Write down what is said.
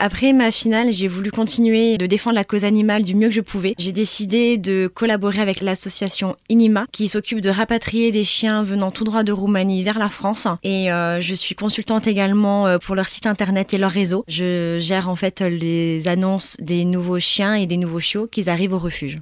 Après ma finale, j'ai voulu continuer de défendre la cause animale du mieux que je pouvais. J'ai décidé de collaborer avec l'association Inima qui s'occupe de rapatrier des chiens venant tout droit de Roumanie vers la France et euh, je suis consultante également euh, pour leur site internet et leur réseau. Je gère en fait les annonces des nouveaux chiens et des nouveaux chiots qui arrivent au refuge.